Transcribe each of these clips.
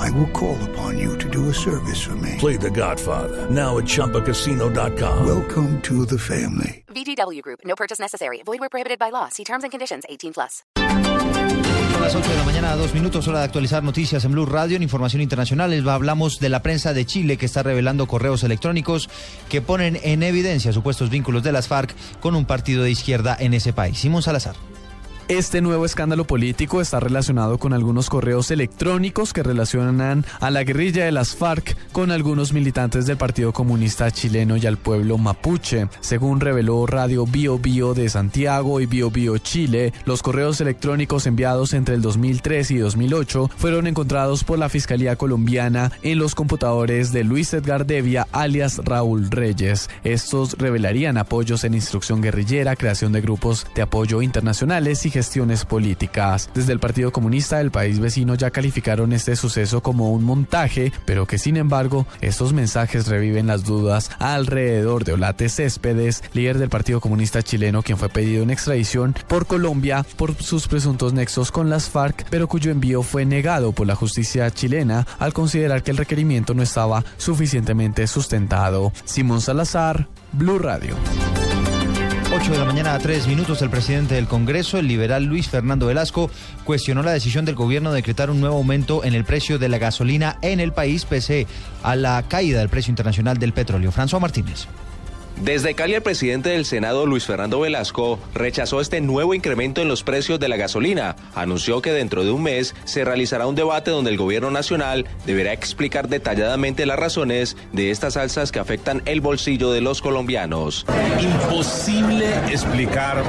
I will call upon you to do a service for me. Play The Godfather now at ChumbaCasino.com. Welcome to the family. VGW Group. No purchase necessary. Void where prohibited by law. See terms and conditions. 18 plus. Son las 8 de la mañana, dos minutos, hora de actualizar noticias en Blue Radio. En información internacional, hablamos de la prensa de Chile que está revelando correos electrónicos que ponen en evidencia supuestos vínculos de las FARC con un partido de izquierda en ese país. Simón Salazar. Este nuevo escándalo político está relacionado con algunos correos electrónicos que relacionan a la guerrilla de las FARC con algunos militantes del Partido Comunista Chileno y al pueblo mapuche. Según reveló Radio Bio Bio de Santiago y Bio Bio Chile, los correos electrónicos enviados entre el 2003 y 2008 fueron encontrados por la Fiscalía colombiana en los computadores de Luis Edgar Devia, alias Raúl Reyes. Estos revelarían apoyos en instrucción guerrillera, creación de grupos de apoyo internacionales y gestiones políticas. Desde el Partido Comunista del país vecino ya calificaron este suceso como un montaje, pero que sin embargo estos mensajes reviven las dudas alrededor de Olate Céspedes, líder del Partido Comunista chileno, quien fue pedido en extradición por Colombia por sus presuntos nexos con las FARC, pero cuyo envío fue negado por la justicia chilena al considerar que el requerimiento no estaba suficientemente sustentado. Simón Salazar, Blue Radio. 8 de la mañana a 3 minutos, el presidente del Congreso, el liberal Luis Fernando Velasco, cuestionó la decisión del gobierno de decretar un nuevo aumento en el precio de la gasolina en el país, pese a la caída del precio internacional del petróleo. François Martínez. Desde Cali, el presidente del Senado, Luis Fernando Velasco, rechazó este nuevo incremento en los precios de la gasolina. Anunció que dentro de un mes se realizará un debate donde el gobierno nacional deberá explicar detalladamente las razones de estas alzas que afectan el bolsillo de los colombianos. Imposible explicar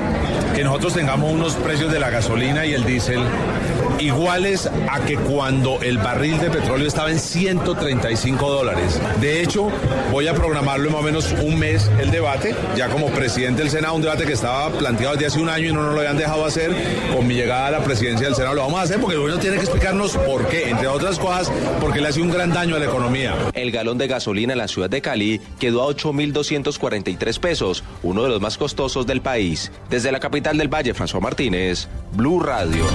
que nosotros tengamos unos precios de la gasolina y el diésel iguales a que cuando el barril de petróleo estaba en 135 dólares. De hecho, voy a programarlo en más o menos un mes el debate, ya como presidente del Senado, un debate que estaba planteado desde hace un año y no nos lo habían dejado hacer. Con mi llegada a la presidencia del Senado lo vamos a hacer porque el gobierno tiene que explicarnos por qué, entre otras cosas, porque le hace un gran daño a la economía. El galón de gasolina en la ciudad de Cali quedó a 8.243 pesos, uno de los más costosos del país. Desde la capital del Valle, François Martínez, Blue Radio.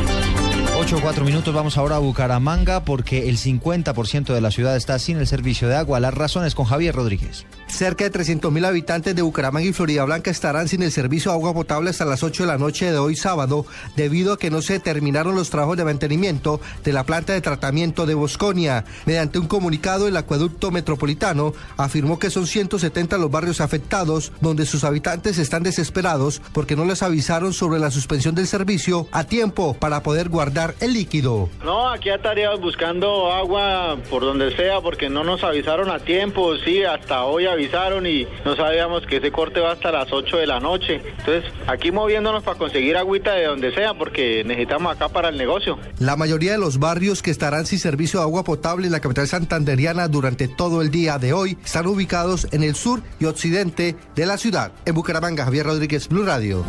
8 o 4 minutos, vamos ahora a Bucaramanga porque el 50% de la ciudad está sin el servicio de agua. Las razones con Javier Rodríguez. Cerca de 300 mil habitantes de Bucaramanga y Florida Blanca estarán sin el servicio de agua potable hasta las 8 de la noche de hoy sábado, debido a que no se terminaron los trabajos de mantenimiento de la planta de tratamiento de Bosconia. Mediante un comunicado, el acueducto metropolitano afirmó que son 170 los barrios afectados, donde sus habitantes están desesperados porque no les avisaron sobre la suspensión del servicio a tiempo para poder guardar el líquido. No, aquí estaríamos buscando agua por donde sea porque no nos avisaron a tiempo, sí, hasta hoy avisaron y no sabíamos que ese corte va hasta las 8 de la noche. Entonces, aquí moviéndonos para conseguir agüita de donde sea porque necesitamos acá para el negocio. La mayoría de los barrios que estarán sin servicio de agua potable en la capital santanderiana durante todo el día de hoy están ubicados en el sur y occidente de la ciudad. En Bucaramanga, Javier Rodríguez, Blue Radio.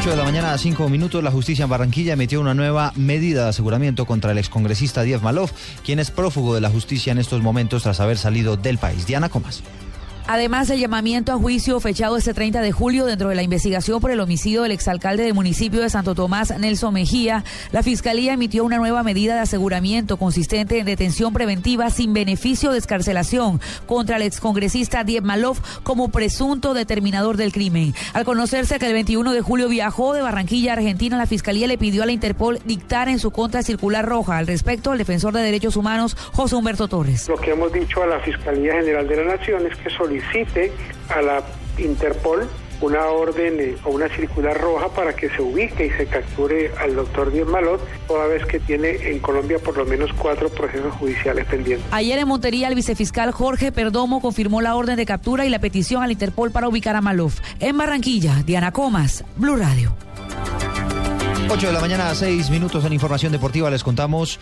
8 de la mañana a 5 minutos, la justicia en Barranquilla emitió una nueva medida de aseguramiento contra el excongresista Diez Malov, quien es prófugo de la justicia en estos momentos tras haber salido del país. Diana Comas. Además, el llamamiento a juicio fechado este 30 de julio dentro de la investigación por el homicidio del exalcalde del municipio de Santo Tomás, Nelson Mejía, la Fiscalía emitió una nueva medida de aseguramiento consistente en detención preventiva sin beneficio de escarcelación contra el excongresista Diez Malov como presunto determinador del crimen. Al conocerse que el 21 de julio viajó de Barranquilla a Argentina, la Fiscalía le pidió a la Interpol dictar en su contra circular roja. Al respecto, el defensor de derechos humanos, José Humberto Torres. Lo que hemos dicho a la Fiscalía General de la Nación es que solicita a la Interpol una orden eh, o una circular roja para que se ubique y se capture al doctor Díaz Malot, toda vez que tiene en Colombia por lo menos cuatro procesos judiciales pendientes. Ayer en Montería, el vicefiscal Jorge Perdomo confirmó la orden de captura y la petición al Interpol para ubicar a Malov. En Barranquilla, Diana Comas, Blue Radio. 8 de la mañana, 6 minutos en información deportiva. Les contamos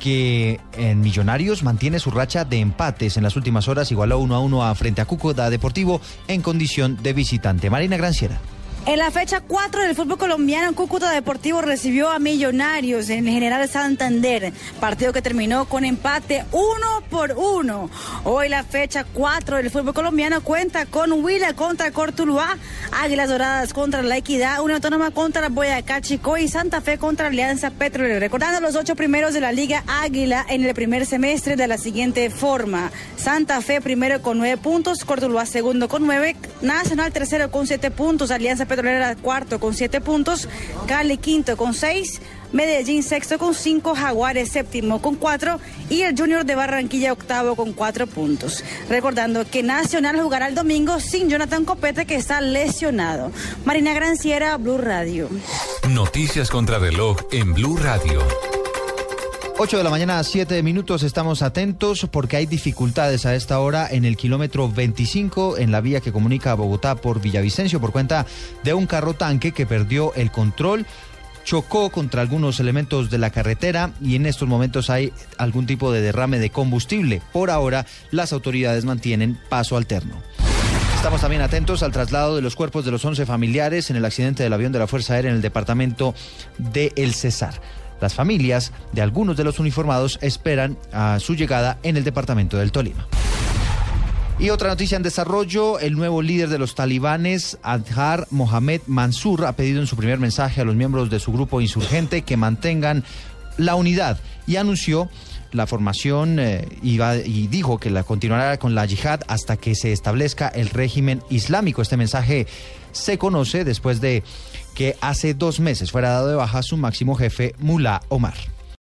que en Millonarios mantiene su racha de empates en las últimas horas, igualó 1 a 1 a frente a Cúcuta Deportivo en condición de visitante. Marina Granciera. En la fecha 4 del fútbol colombiano, Cúcuta Deportivo recibió a Millonarios en General Santander, partido que terminó con empate uno por uno. Hoy la fecha 4 del fútbol colombiano cuenta con Huila contra Cortuluá, Águilas Doradas contra La Equidad, Una Autónoma contra Boyacá Chico y Santa Fe contra Alianza Petrolera. Recordando los ocho primeros de la Liga Águila en el primer semestre de la siguiente forma. Santa Fe primero con nueve puntos, Cortuluá segundo con nueve, Nacional tercero con siete puntos, Alianza Petrolera cuarto con siete puntos, Cali quinto con seis, Medellín sexto con cinco, Jaguares séptimo con cuatro y el Junior de Barranquilla octavo con cuatro puntos. Recordando que Nacional jugará el domingo sin Jonathan Copete que está lesionado. Marina Granciera, Blue Radio. Noticias contra reloj en Blue Radio. 8 de la mañana, 7 minutos, estamos atentos porque hay dificultades a esta hora en el kilómetro 25 en la vía que comunica a Bogotá por Villavicencio por cuenta de un carro tanque que perdió el control chocó contra algunos elementos de la carretera y en estos momentos hay algún tipo de derrame de combustible. Por ahora, las autoridades mantienen paso alterno. Estamos también atentos al traslado de los cuerpos de los 11 familiares en el accidente del avión de la Fuerza Aérea en el departamento de El Cesar. Las familias de algunos de los uniformados esperan a su llegada en el departamento del Tolima. Y otra noticia en desarrollo, el nuevo líder de los talibanes, Adhar Mohamed Mansur, ha pedido en su primer mensaje a los miembros de su grupo insurgente que mantengan la unidad y anunció la formación eh, y, dijo que la continuará con la yihad hasta que se establezca el régimen islámico. Este mensaje se conoce después de que hace dos meses fuera dado de baja su máximo jefe, Mullah Omar.